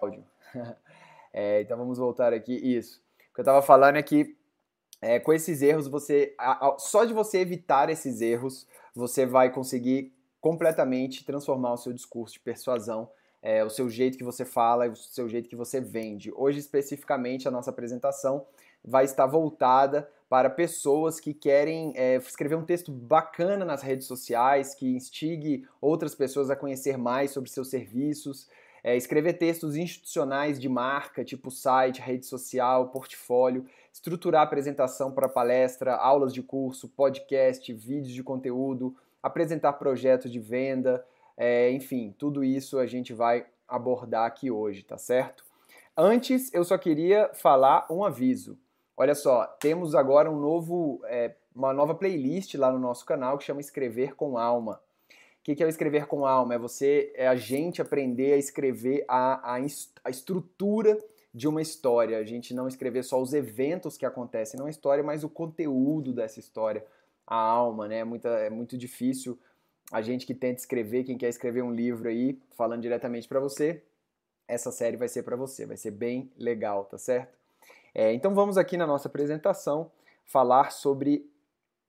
áudio. é, então vamos voltar aqui. Isso. O que eu estava falando é que é, com esses erros, você só de você evitar esses erros, você vai conseguir completamente transformar o seu discurso de persuasão, é, o seu jeito que você fala, o seu jeito que você vende. Hoje, especificamente, a nossa apresentação vai estar voltada para pessoas que querem é, escrever um texto bacana nas redes sociais, que instigue outras pessoas a conhecer mais sobre seus serviços, é, escrever textos institucionais de marca, tipo site, rede social, portfólio, estruturar apresentação para palestra, aulas de curso, podcast, vídeos de conteúdo, apresentar projetos de venda, é, enfim, tudo isso a gente vai abordar aqui hoje, tá certo? Antes, eu só queria falar um aviso. Olha só, temos agora um novo, é, uma nova playlist lá no nosso canal que chama Escrever com Alma. Que, que é o escrever com alma? É você, é a gente aprender a escrever a, a, a estrutura de uma história. A gente não escrever só os eventos que acontecem na história, mas o conteúdo dessa história, a alma, né? É, muita, é muito difícil a gente que tenta escrever, quem quer escrever um livro aí, falando diretamente para você, essa série vai ser para você, vai ser bem legal, tá certo? É, então vamos aqui na nossa apresentação falar sobre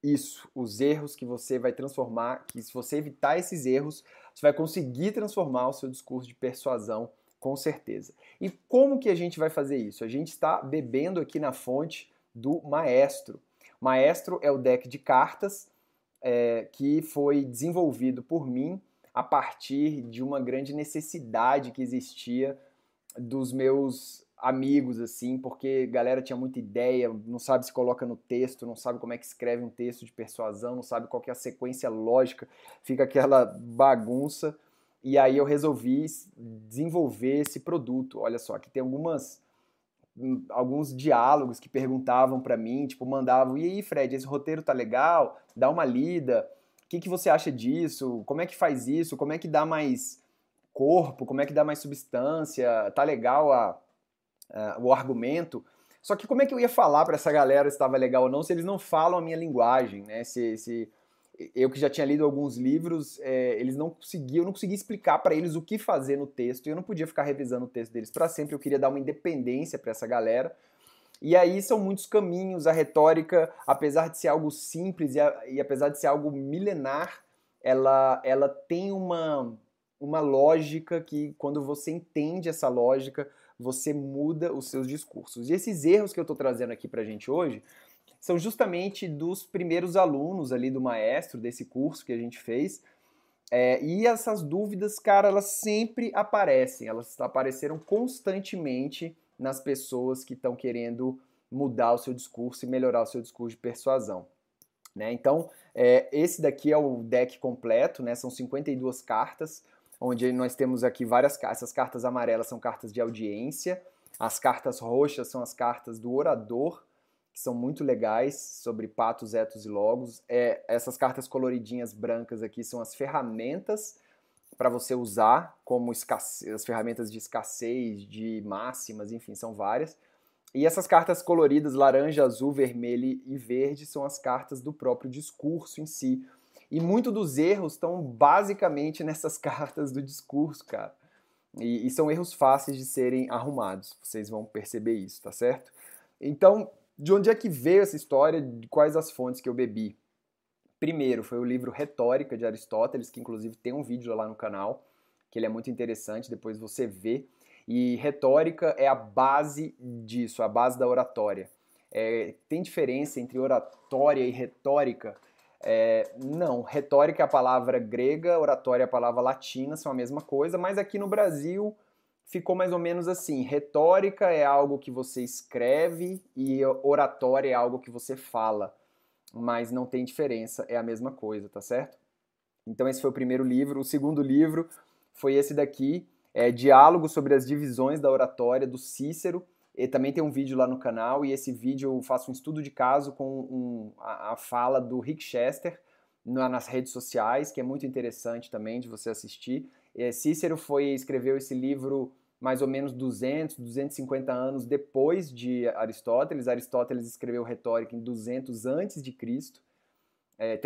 isso, os erros que você vai transformar, que se você evitar esses erros, você vai conseguir transformar o seu discurso de persuasão com certeza. E como que a gente vai fazer isso? A gente está bebendo aqui na fonte do Maestro. Maestro é o deck de cartas é, que foi desenvolvido por mim a partir de uma grande necessidade que existia dos meus amigos, assim, porque galera tinha muita ideia, não sabe se coloca no texto, não sabe como é que escreve um texto de persuasão, não sabe qual é a sequência lógica, fica aquela bagunça. E aí eu resolvi desenvolver esse produto. Olha só, aqui tem algumas hum, alguns diálogos que perguntavam para mim, tipo, mandavam: "E aí, Fred, esse roteiro tá legal? Dá uma lida. O que, que você acha disso? Como é que faz isso? Como é que dá mais corpo? Como é que dá mais substância? Tá legal a uh, o argumento. Só que como é que eu ia falar para essa galera se estava legal ou não se eles não falam a minha linguagem, né? Se, se eu que já tinha lido alguns livros, é, eles não conseguiam, eu não conseguia explicar para eles o que fazer no texto. E eu não podia ficar revisando o texto deles para sempre. Eu queria dar uma independência para essa galera. E aí são muitos caminhos. A retórica, apesar de ser algo simples e, a, e apesar de ser algo milenar, ela, ela tem uma, uma lógica que, quando você entende essa lógica, você muda os seus discursos. E esses erros que eu estou trazendo aqui para a gente hoje são justamente dos primeiros alunos ali do maestro, desse curso que a gente fez. É, e essas dúvidas, cara, elas sempre aparecem, elas apareceram constantemente nas pessoas que estão querendo mudar o seu discurso e melhorar o seu discurso de persuasão. Né? Então, é, esse daqui é o deck completo, né? são 52 cartas onde nós temos aqui várias. Essas cartas amarelas são cartas de audiência, as cartas roxas são as cartas do orador, que são muito legais, sobre patos, etos e logos. É, essas cartas coloridinhas brancas aqui são as ferramentas para você usar, como as ferramentas de escassez, de máximas, enfim, são várias. E essas cartas coloridas, laranja, azul, vermelho e verde, são as cartas do próprio discurso em si, e muito dos erros estão basicamente nessas cartas do discurso, cara. E, e, são erros fáceis de serem arrumados. Vocês vão perceber isso, tá certo? Então, de onde é que veio essa história? De quais as fontes que eu bebi? Primeiro, foi o livro Retórica de Aristóteles, que inclusive tem um vídeo lá no canal, que ele é muito interessante, depois você vê. E retórica é a base disso, a base da oratória. É, tem diferença entre oratória e retórica é, não, retórica é a palavra grega, oratória é a palavra latina, são a mesma coisa, mas aqui no Brasil ficou mais ou menos assim: retórica é algo que você escreve e oratória é algo que você fala, mas não tem diferença, é a mesma coisa, tá certo? Então, esse foi o primeiro livro. O segundo livro foi esse daqui, é Diálogo sobre as Divisões da Oratória, do Cícero. E também tem um vídeo lá no canal, e esse vídeo eu faço um estudo de caso com um, a, a, fala do Rick Chester na, nas redes sociais, que é muito interessante também de você assistir. É, Cícero foi escreveu esse livro mais ou menos 200, 250 anos depois de Aristóteles. Aristóteles escreveu Retórica em 200 antes de Cristo, é,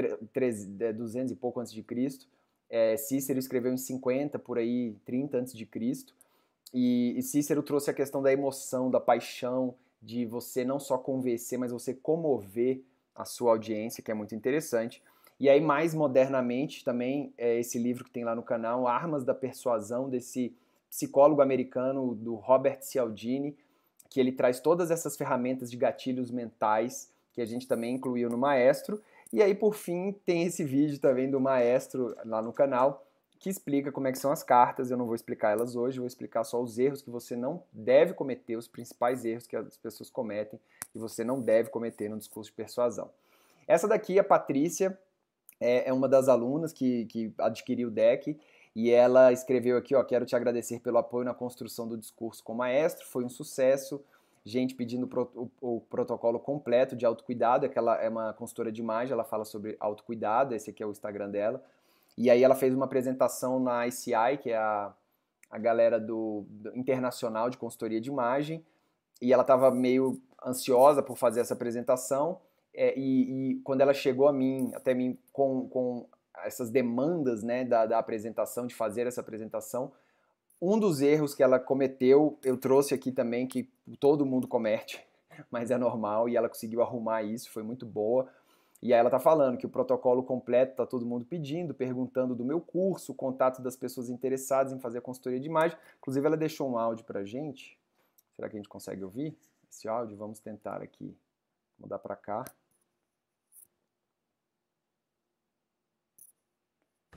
200 é, e pouco antes de Cristo. É, Cícero escreveu em 50, por aí, 30 antes de Cristo. E, e Cícero trouxe a questão da emoção, da paixão, de você não só convencer, mas você comover a sua audiência, que é muito interessante. E aí, mais modernamente, também, é esse livro que tem lá no canal, Armas da Persuasão, desse psicólogo americano, do Robert Cialdini, que ele traz todas essas ferramentas de gatilhos mentais, que a gente também incluiu no Maestro. E aí, por fim, tem esse vídeo também do Maestro lá no canal, que explica como é que são as cartas. Eu não vou explicar elas hoje, vou explicar só os erros que você não deve cometer, os principais erros que as pessoas cometem e você não deve cometer no discurso de persuasão. Essa daqui, a Patrícia, é, é uma das alunas que, que adquiriu o deck e ela escreveu aqui, ó, quero te agradecer pelo apoio na construção do discurso com o maestro, foi um sucesso. Gente pedindo o, o, protocolo completo de autocuidado, é que ela é uma consultora de imagem, ela fala sobre autocuidado, esse aqui é o Instagram dela. E aí ela fez uma apresentação na ICI, que é a, a galera do, do internacional de consultoria de imagem, e ela estava meio ansiosa por fazer essa apresentação. É, e, e, quando ela chegou a mim, até mim, com, com essas demandas né, da, da apresentação, de fazer essa apresentação, um dos erros que ela cometeu, eu trouxe aqui também, que todo mundo comete, mas é normal, e ela conseguiu arrumar isso, foi muito boa. E aí ela tá falando que o protocolo completo tá todo mundo pedindo, perguntando do meu curso, o contato das pessoas interessadas em fazer a consultoria de imagem. Inclusive ela deixou um áudio pra gente. Será que a gente consegue ouvir esse áudio? Vamos tentar aqui mudar para cá.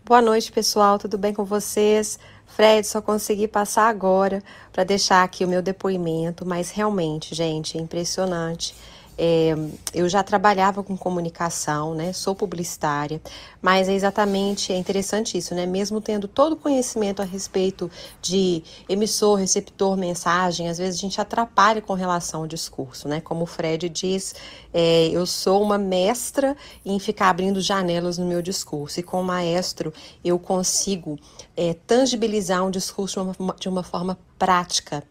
Boa noite, pessoal. Tudo bem com vocês? Fred, só consegui passar agora para deixar aqui o meu depoimento, mas realmente, gente, é impressionante é, eu já trabalhava com comunicação, né? Sou publicitária, mas é exatamente é interessante isso, né? Mesmo tendo todo o conhecimento a respeito de emissor, receptor, mensagem, às vezes a gente atrapalha com relação ao discurso, né? Como o Fred diz, é, eu sou uma mestra em ficar abrindo janelas no meu discurso e com o maestro eu consigo é, tangibilizar um discurso de uma, de uma forma prática.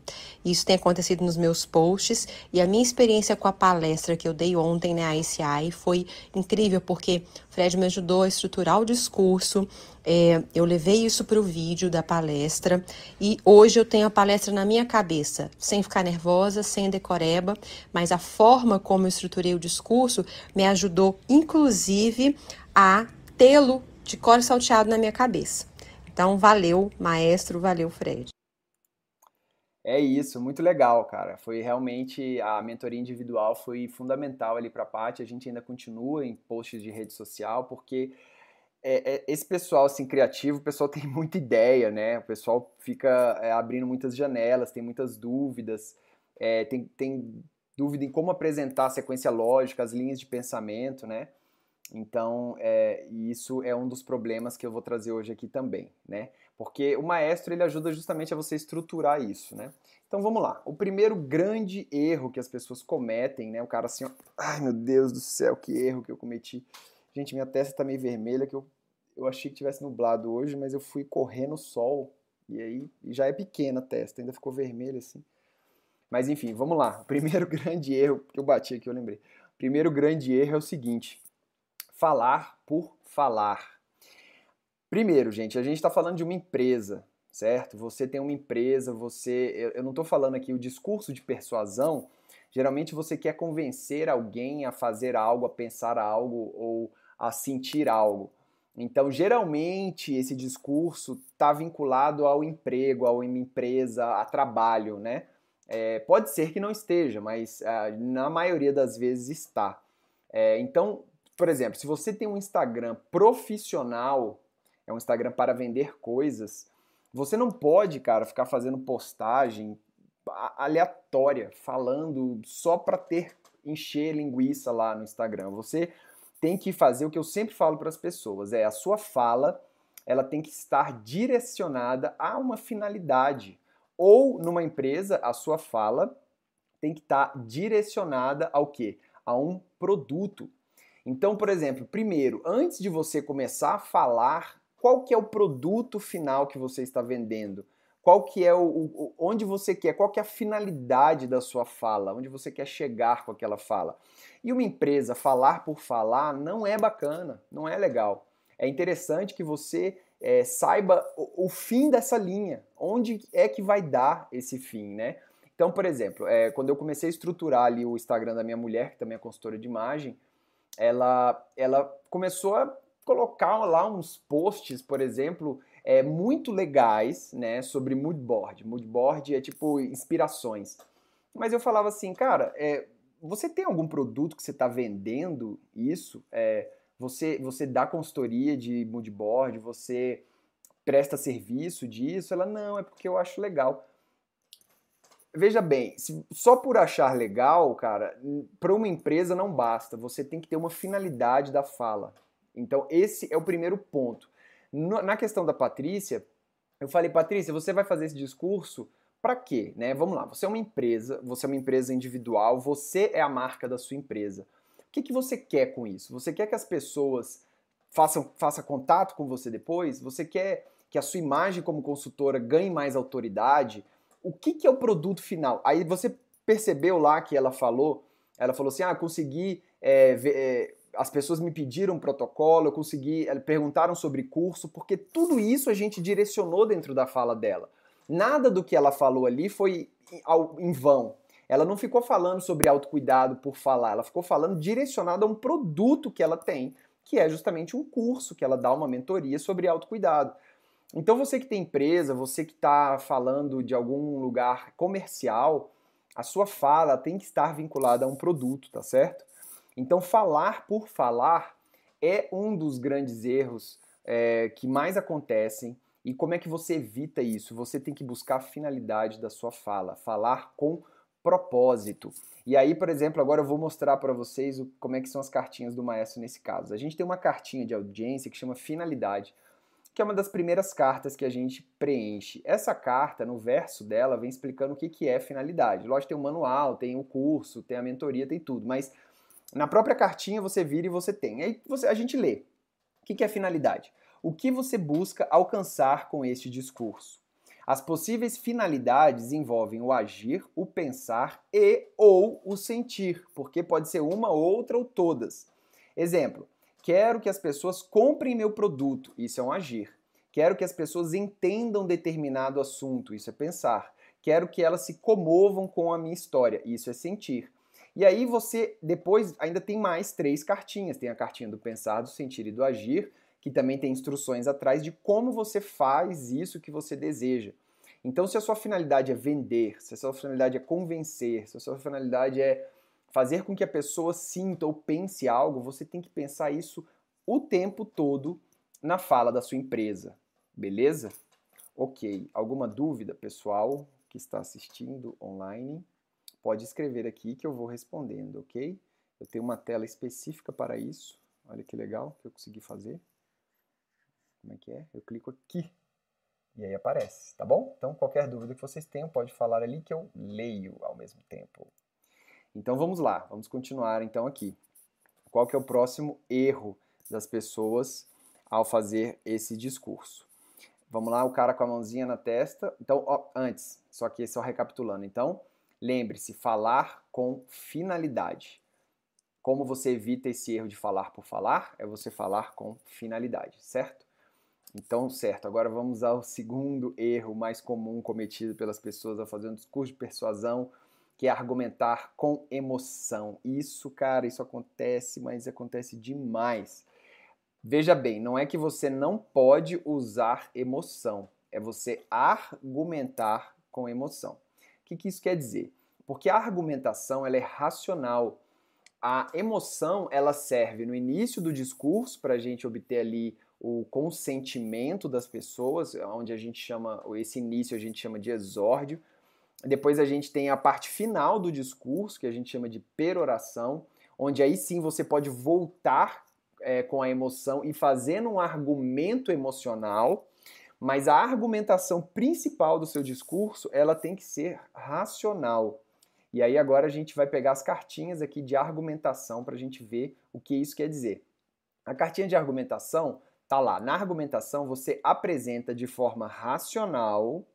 Isso tem acontecido nos meus posts e a minha experiência com a palestra que eu dei ontem na né, ICI foi incrível porque Fred me ajudou a estruturar o discurso. É, eu levei isso para o vídeo da palestra e hoje eu tenho a palestra na minha cabeça, sem ficar nervosa, sem decoreba, mas a forma como eu estruturei o discurso me ajudou, inclusive, a tê-lo de cor salteado na minha cabeça. Então, valeu, maestro, valeu, Fred. É isso, muito legal, cara. Foi realmente a mentoria individual foi fundamental ali para a parte. A gente ainda continua em posts de rede social porque é, é, esse pessoal assim criativo, o pessoal tem muita ideia, né? O pessoal fica é, abrindo muitas janelas, tem muitas dúvidas, é, tem, tem dúvida em como apresentar a sequência lógica, as linhas de pensamento, né? Então, é, isso é um dos problemas que eu vou trazer hoje aqui também, né? Porque o maestro ele ajuda justamente a você estruturar isso, né? Então vamos lá. O primeiro grande erro que as pessoas cometem, né? O cara assim, ó, ai meu Deus do céu, que erro que eu cometi. Gente, minha testa tá meio vermelha, que eu, eu achei que tivesse nublado hoje, mas eu fui correr no sol e aí já é pequena a testa, ainda ficou vermelha assim. Mas enfim, vamos lá. O primeiro grande erro que eu bati aqui, eu lembrei. O primeiro grande erro é o seguinte: falar por falar. Primeiro, gente, a gente está falando de uma empresa, certo? Você tem uma empresa, você. Eu não estou falando aqui o discurso de persuasão. Geralmente você quer convencer alguém a fazer algo, a pensar algo ou a sentir algo. Então, geralmente, esse discurso está vinculado ao emprego, a uma empresa, a trabalho, né? É, pode ser que não esteja, mas ah, na maioria das vezes está. É, então, por exemplo, se você tem um Instagram profissional, é um Instagram para vender coisas, você não pode, cara, ficar fazendo postagem aleatória, falando só para ter encher linguiça lá no Instagram. Você tem que fazer o que eu sempre falo para as pessoas, é a sua fala, ela tem que estar direcionada a uma finalidade. Ou numa empresa, a sua fala tem que estar direcionada ao quê? A um produto. Então, por exemplo, primeiro, antes de você começar a falar qual que é o produto final que você está vendendo? Qual que é o, o, onde você quer, qual que é a finalidade da sua fala, onde você quer chegar com aquela fala. E uma empresa falar por falar não é bacana, não é legal. É interessante que você é, saiba o, o, fim dessa linha, onde é que vai dar esse fim, né? Então, por exemplo, é, quando eu comecei a estruturar ali o Instagram da minha mulher, que também é consultora de imagem, ela, ela começou a colocar lá uns posts, por exemplo, é, muito legais, né, sobre moodboard. Moodboard é tipo inspirações. Mas eu falava assim, cara, é, você tem algum produto que você está vendendo isso? É, você, você dá consultoria de moodboard, você presta serviço disso? Ela, não, é porque eu acho legal. Veja bem, se, só por achar legal, cara, para uma empresa não basta. Você tem que ter uma finalidade da fala. Então, esse é o primeiro ponto. Na questão da Patrícia, eu falei, Patrícia, você vai fazer esse discurso para quê? Né? Vamos lá, você é uma empresa, você é uma empresa individual, você é a marca da sua empresa que, que você quer com isso? Você quer que as pessoas façam, façam contato com você depois? Você quer que a sua imagem como consultora ganhe mais autoridade? O que, que é o produto final? Aí você percebeu lá que ela falou, ela falou assim, ah, consegui, é, ver, é, as pessoas me pediram protocolo, eu consegui, perguntaram sobre curso, porque tudo isso a gente direcionou dentro da fala dela. Nada do que ela falou ali foi em vão. Ela não ficou falando sobre autocuidado por falar, ela ficou falando direcionado a um produto que ela tem, que é justamente um curso que ela dá uma mentoria sobre autocuidado. Então você que tem empresa, você que está falando de algum lugar comercial, a sua fala tem que estar vinculada a um produto, tá certo? Então falar por falar é um dos grandes erros é, que mais acontecem. E como é que você evita isso? Você tem que buscar a finalidade da sua fala, falar com propósito. E aí, por exemplo, agora eu vou mostrar para vocês o, como é que são as cartinhas do maestro nesse caso. A gente tem uma cartinha de audiência que chama finalidade, que é uma das primeiras cartas que a gente preenche. Essa carta, no verso dela, vem explicando o que, que é finalidade. Lógico, tem o manual, tem o curso, tem a mentoria, tem tudo, mas na própria cartinha você vira e você tem. Aí você, a gente lê. O que, que é finalidade? O que você busca alcançar com este discurso? As possíveis finalidades envolvem o agir, o pensar e ou o sentir, porque pode ser uma, outra ou todas. Exemplo: quero que as pessoas comprem meu produto, isso é um agir. Quero que as pessoas entendam determinado assunto, isso é pensar. Quero que elas se comovam com a minha história, isso é sentir. E aí você depois ainda tem mais três cartinhas, tem a cartinha do pensar, do sentir e do agir que também tem instruções atrás de como você faz isso que você deseja. Então, se a sua finalidade é vender, se a sua finalidade é convencer, se a sua finalidade é fazer com que a pessoa sinta ou pense algo, você tem que pensar isso o tempo todo na fala da sua empresa. Beleza? Ok. Alguma dúvida, pessoal que está assistindo online? Pode escrever aqui que eu vou respondendo, ok? Eu tenho uma tela específica para isso. Olha que legal que eu consegui fazer. Como é que é? Eu clico aqui e aí aparece, tá bom? Então qualquer dúvida que vocês tenham pode falar ali que eu leio ao mesmo tempo. Então vamos lá, vamos continuar então aqui. Qual que é o próximo erro das pessoas ao fazer esse discurso? Vamos lá, o cara com a mãozinha na testa. Então, ó, antes, só que só recapitulando. Então, lembre-se, falar com finalidade. Como você evita esse erro de falar por falar? É você falar com finalidade, certo? Então, certo, agora vamos ao segundo erro mais comum cometido pelas pessoas ao fazer um discurso de persuasão, que é argumentar com emoção. Isso, cara, isso acontece, mas acontece demais. Veja bem, não é que você não pode usar emoção, é você argumentar com emoção. O que, que isso quer dizer? Porque a argumentação ela é racional. A emoção ela serve no início do discurso para a gente obter ali o consentimento das pessoas, onde a gente chama, esse início a gente chama de exórdio. Depois a gente tem a parte final do discurso, que a gente chama de peroração, onde aí sim você pode voltar é, com a emoção e fazendo um argumento emocional, mas a argumentação principal do seu discurso, ela tem que ser racional. E aí agora a gente vai pegar as cartinhas aqui de argumentação para a gente ver o que isso quer dizer. A cartinha de argumentação Tá lá, na argumentação você apresenta de forma racional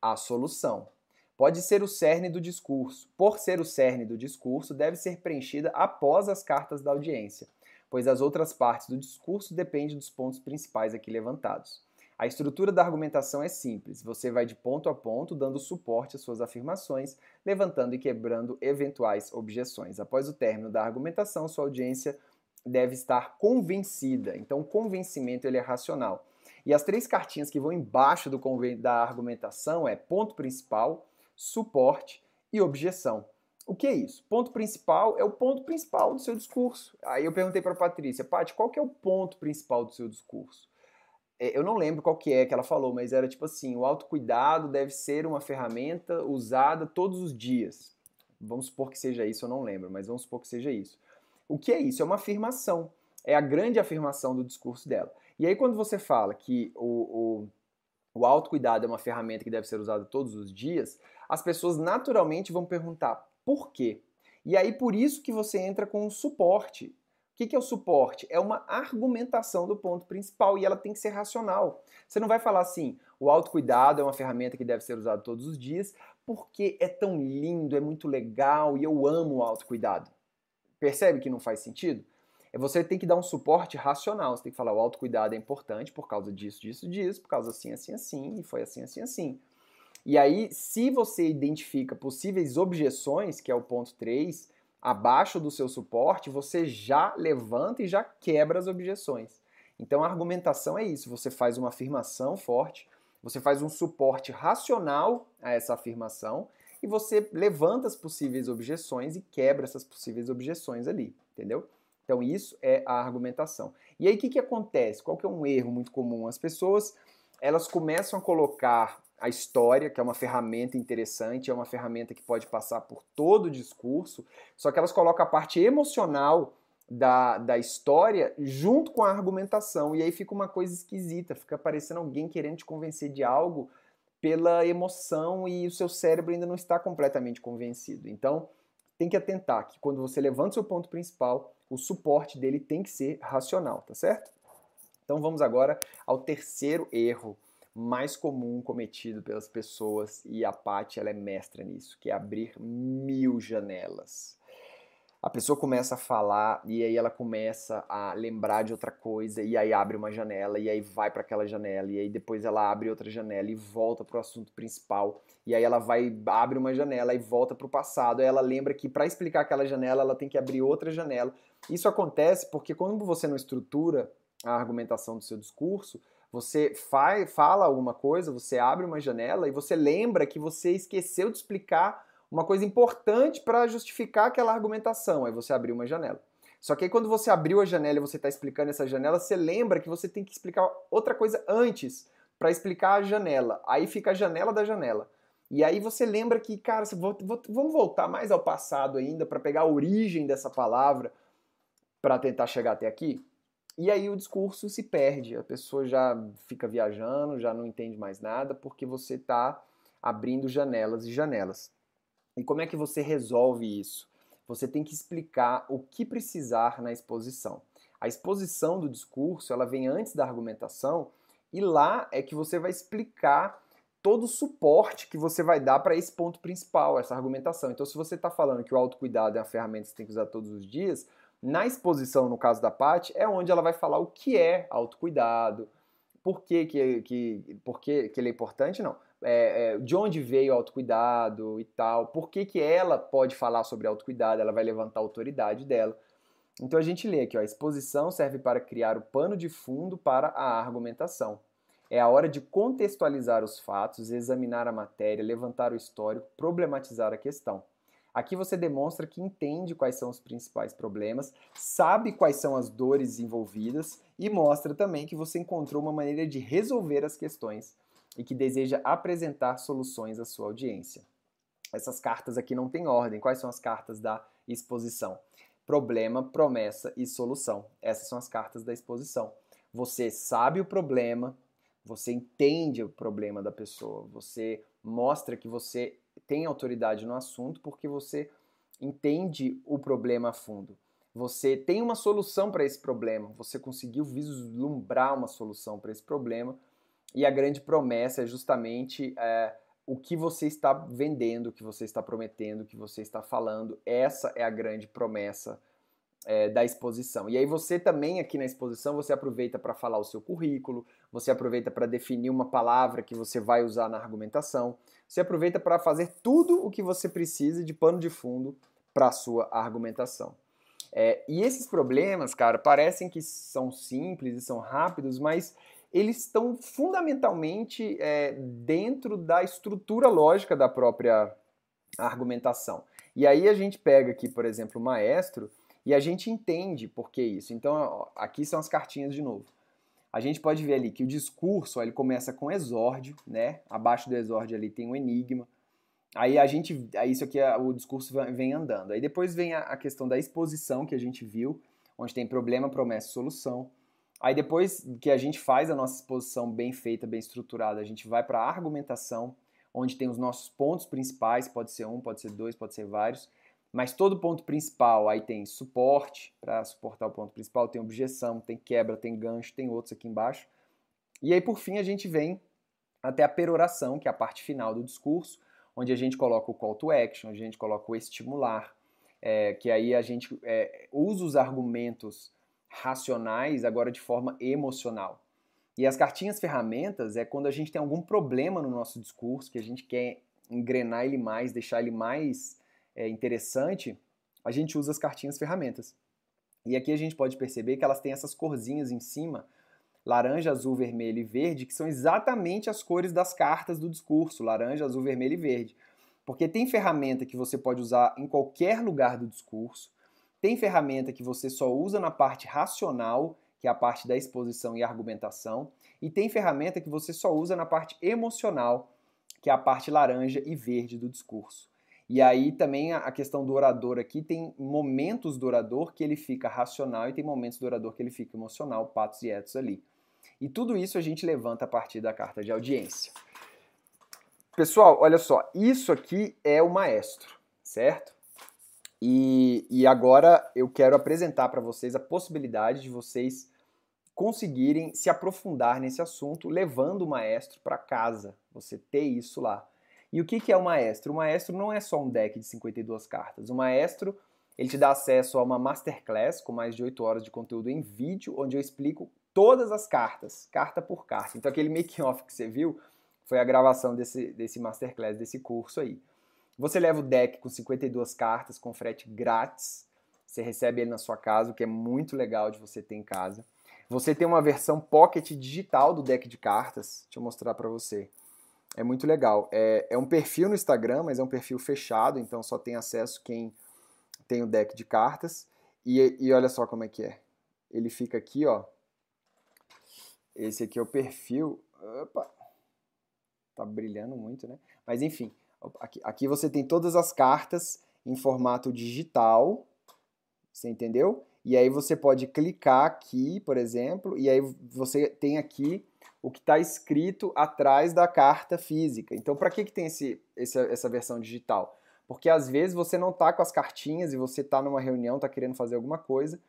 a solução. Pode ser o cerne do discurso. Por ser o cerne do discurso, deve ser preenchida após as cartas da audiência, pois as outras partes do discurso dependem dos pontos principais aqui levantados. A estrutura da argumentação é simples. Você vai de ponto a ponto, dando suporte às suas afirmações, levantando e quebrando eventuais objeções. Após o término da argumentação, sua audiência deve estar convencida. Então, o convencimento ele é racional. E as três cartinhas que vão embaixo do da argumentação é ponto principal, suporte e objeção. O que é isso? Ponto principal é o ponto principal do seu discurso. Aí eu perguntei para a Patrícia, Paty, qual que é o ponto principal do seu discurso? É, eu não lembro qual que é que ela falou, mas era tipo assim, o autocuidado deve ser uma ferramenta usada todos os dias. Vamos supor que seja isso, eu não lembro, mas vamos supor que seja isso. O que é isso? É uma afirmação. É a grande afirmação do discurso dela. E aí, quando você fala que o, o, o autocuidado é uma ferramenta que deve ser usada todos os dias, as pessoas naturalmente vão perguntar por quê? E aí, por isso que você entra com o suporte. O que, que é o suporte? É uma argumentação do ponto principal e ela tem que ser racional. Você não vai falar assim, o autocuidado é uma ferramenta que deve ser usada todos os dias, porque é tão lindo, é muito legal e eu amo o autocuidado. Percebe que não faz sentido? É você tem que dar um suporte racional. Você tem que falar, o autocuidado é importante por causa disso, disso, disso, por causa assim, assim, assim, e foi assim, assim, assim. E aí, se você identifica possíveis objeções, que é o ponto 3, abaixo do seu suporte, você já levanta e já quebra as objeções. Então a argumentação é isso, você faz uma afirmação forte, você faz um suporte racional a essa afirmação e você levanta as possíveis objeções e quebra essas possíveis objeções ali, entendeu? Então isso é a argumentação. E aí o que, que acontece? Qual que é um erro muito comum? As pessoas elas começam a colocar a história, que é uma ferramenta interessante, é uma ferramenta que pode passar por todo o discurso, só que elas colocam a parte emocional da, da história junto com a argumentação, e aí fica uma coisa esquisita, fica parecendo alguém querendo te convencer de algo pela emoção e o seu cérebro ainda não está completamente convencido. Então, tem que atentar que quando você levanta seu ponto principal, o suporte dele tem que ser racional, tá certo? Então vamos agora ao terceiro erro mais comum cometido pelas pessoas e a Paty ela é mestra nisso, que é abrir mil janelas. A pessoa começa a falar e aí ela começa a lembrar de outra coisa e aí abre uma janela e aí vai para aquela janela e aí depois ela abre outra janela e volta para o assunto principal e aí ela vai abre uma janela e volta para o passado. Aí ela lembra que para explicar aquela janela ela tem que abrir outra janela. Isso acontece porque quando você não estrutura a argumentação do seu discurso, você faz, fala alguma coisa, você abre uma janela e você lembra que você esqueceu de explicar uma coisa importante para justificar aquela argumentação. Aí você abriu uma janela. Só que aí quando você abriu a janela e você está explicando essa janela, você lembra que você tem que explicar outra coisa antes para explicar a janela. Aí fica a janela da janela. E aí você lembra que, cara, vamos voltar mais ao passado ainda para pegar a origem dessa palavra para tentar chegar até aqui? E aí o discurso se perde, a pessoa já fica viajando, já não entende mais nada, porque você está abrindo janelas e janelas. E como é que você resolve isso? Você tem que explicar o que precisar na exposição. A exposição do discurso, ela vem antes da argumentação, e lá é que você vai explicar todo o suporte que você vai dar para esse ponto principal, essa argumentação. Então, se você está falando que o autocuidado é uma ferramenta que você tem que usar todos os dias, na exposição, no caso da Paty, é onde ela vai falar o que é autocuidado, por que, que, que, por que, que ele é importante, não. É, é, de onde veio o autocuidado e tal, por que, que ela pode falar sobre autocuidado, ela vai levantar a autoridade dela. Então a gente lê aqui, ó, a exposição serve para criar o pano de fundo para a argumentação. É a hora de contextualizar os fatos, examinar a matéria, levantar o histórico, problematizar a questão. Aqui você demonstra que entende quais são os principais problemas, sabe quais são as dores envolvidas e mostra também que você encontrou uma maneira de resolver as questões e que deseja apresentar soluções à sua audiência. Essas cartas aqui não têm ordem. Quais são as cartas da exposição? Problema, promessa e solução. Essas são as cartas da exposição. Você sabe o problema, você entende o problema da pessoa, você mostra que você tem autoridade no assunto porque você entende o problema a fundo. Você tem uma solução para esse problema, você conseguiu vislumbrar uma solução para esse problema e a grande promessa é justamente é, o que você está vendendo, o que você está prometendo, o que você está falando. Essa é a grande promessa é, da exposição. E aí você também aqui na exposição você aproveita para falar o seu currículo, você aproveita para definir uma palavra que você vai usar na argumentação, você aproveita para fazer tudo o que você precisa de pano de fundo para a sua argumentação. É, e esses problemas, cara, parecem que são simples e são rápidos, mas eles estão fundamentalmente é, dentro da estrutura lógica da própria argumentação. E aí a gente pega aqui, por exemplo, o maestro e a gente entende por que isso. Então, ó, aqui são as cartinhas de novo. A gente pode ver ali que o discurso ó, ele começa com exórdio, né? Abaixo do exórdio ali tem um enigma. Aí a gente, aí isso aqui o discurso vem andando. Aí depois vem a, a questão da exposição que a gente viu, onde tem problema, promessa, solução. Aí depois que a gente faz a nossa exposição bem feita, bem estruturada, a gente vai para a argumentação, onde tem os nossos pontos principais, pode ser um, pode ser dois, pode ser vários. Mas todo ponto principal, aí tem suporte, para suportar o ponto principal, tem objeção, tem quebra, tem gancho, tem outros aqui embaixo. E aí, por fim, a gente vem até a peroração, que é a parte final do discurso, onde a gente coloca o call to action, a gente coloca o estimular, é, que aí a gente é, usa os argumentos racionais agora de forma emocional. E as cartinhas ferramentas é quando a gente tem algum problema no nosso discurso, que a gente quer engrenar ele mais, deixar ele mais é, interessante, a gente usa as cartinhas ferramentas. E aqui a gente pode perceber que elas têm essas corzinhas em cima, laranja, azul, vermelho e verde, que são exatamente as cores das cartas do discurso, laranja, azul, vermelho e verde. Porque tem ferramenta que você pode usar em qualquer lugar do discurso, tem ferramenta que você só usa na parte racional, que é a parte da exposição e argumentação, e tem ferramenta que você só usa na parte emocional, que é a parte laranja e verde do discurso. E aí também a questão do orador aqui tem momentos do orador que ele fica racional e tem momentos do orador que ele fica emocional, patos e etos ali. E tudo isso a gente levanta a partir da carta de audiência. Pessoal, olha só, isso aqui é o maestro, certo? E, e agora eu quero apresentar para vocês a possibilidade de vocês conseguirem se aprofundar nesse assunto, levando o maestro para casa, você ter isso lá. E o que, que é o maestro? O maestro não é só um deck de 52 cartas. O maestro ele te dá acesso a uma masterclass com mais de 8 horas de conteúdo em vídeo, onde eu explico todas as cartas, carta por carta. Então aquele making-off que você viu foi a gravação desse, desse masterclass, desse curso aí. Você leva o deck com 52 cartas, com frete grátis. Você recebe ele na sua casa, o que é muito legal de você ter em casa. Você tem uma versão pocket digital do deck de cartas. Deixa eu mostrar para você. É muito legal. É, é um perfil no Instagram, mas é um perfil fechado, então só tem acesso quem tem o deck de cartas. E, e olha só como é que é. Ele fica aqui, ó. Esse aqui é o perfil. Opa! Tá brilhando muito, né? Mas enfim, aqui, aqui você tem todas as cartas em formato digital. Você entendeu? E aí você pode clicar aqui, por exemplo, e aí você tem aqui o que está escrito atrás da carta física. Então, para que, que tem esse, esse, essa versão digital? Porque às vezes você não está com as cartinhas e você está numa reunião, está querendo fazer alguma coisa,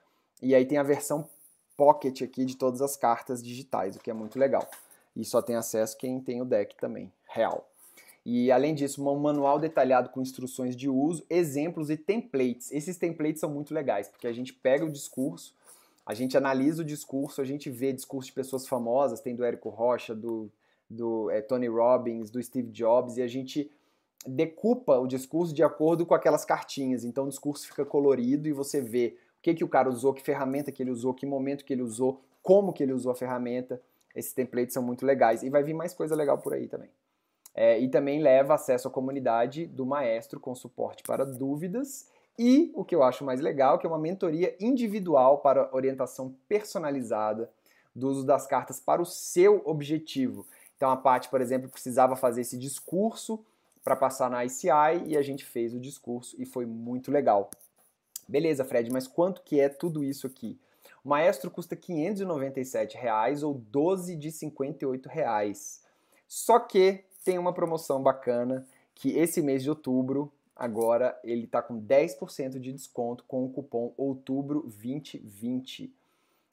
e aí tem a versão pocket aqui de todas as cartas digitais, o que é muito legal. E só tem acesso quem tem o deck também, real. E além disso, um manual detalhado com instruções de uso, exemplos e templates. Esses templates são muito legais, porque a gente pega o discurso, a gente analisa o discurso, a gente vê discurso de pessoas famosas, tem do Érico Rocha, do, do é, Tony Robbins, do Steve Jobs, e a gente decupa o discurso de acordo com aquelas cartinhas. Então o discurso fica colorido e você vê o que, que o cara usou, que ferramenta que ele usou, que momento que ele usou, como que ele usou a ferramenta. Esses templates são muito legais. E vai vir mais coisa legal por aí também. É, e também leva acesso à comunidade do maestro com suporte para dúvidas e o que eu acho mais legal, que é uma mentoria individual para orientação personalizada do uso das cartas para o seu objetivo. Então a Paty, por exemplo, precisava fazer esse discurso para passar na ICI e a gente fez o discurso e foi muito legal. Beleza, Fred, mas quanto que é tudo isso aqui? O maestro custa 597 reais ou 12 de 58 reais. Só que tem uma promoção bacana que esse mês de outubro agora ele está com 10% de desconto com o cupom outubro 2020.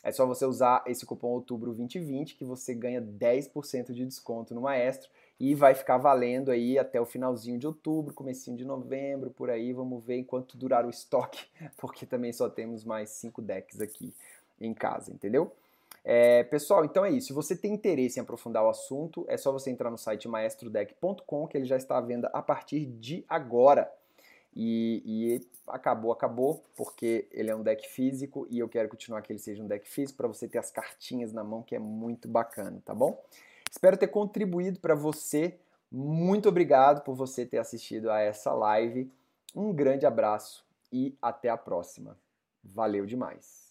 é só você usar esse cupom outubro 2020 que você ganha 10% de desconto no Maestro e vai ficar valendo aí até o finalzinho de outubro, comecinho de novembro, por aí, vamos ver enquanto durar o estoque, porque também só temos mais 5 decks aqui em casa, entendeu? É, pessoal, então é isso. Se você tem interesse em aprofundar o assunto, é só você entrar no site maestrodeck.com, que ele já está à venda a partir de agora. E, e, acabou, acabou, porque ele é um deck físico e eu quero continuar que ele seja um deck físico para você ter as cartinhas na mão, que é muito bacana, tá bom? Espero ter contribuído para você. Muito obrigado por você ter assistido a essa live. Um grande abraço e até a próxima. Valeu demais!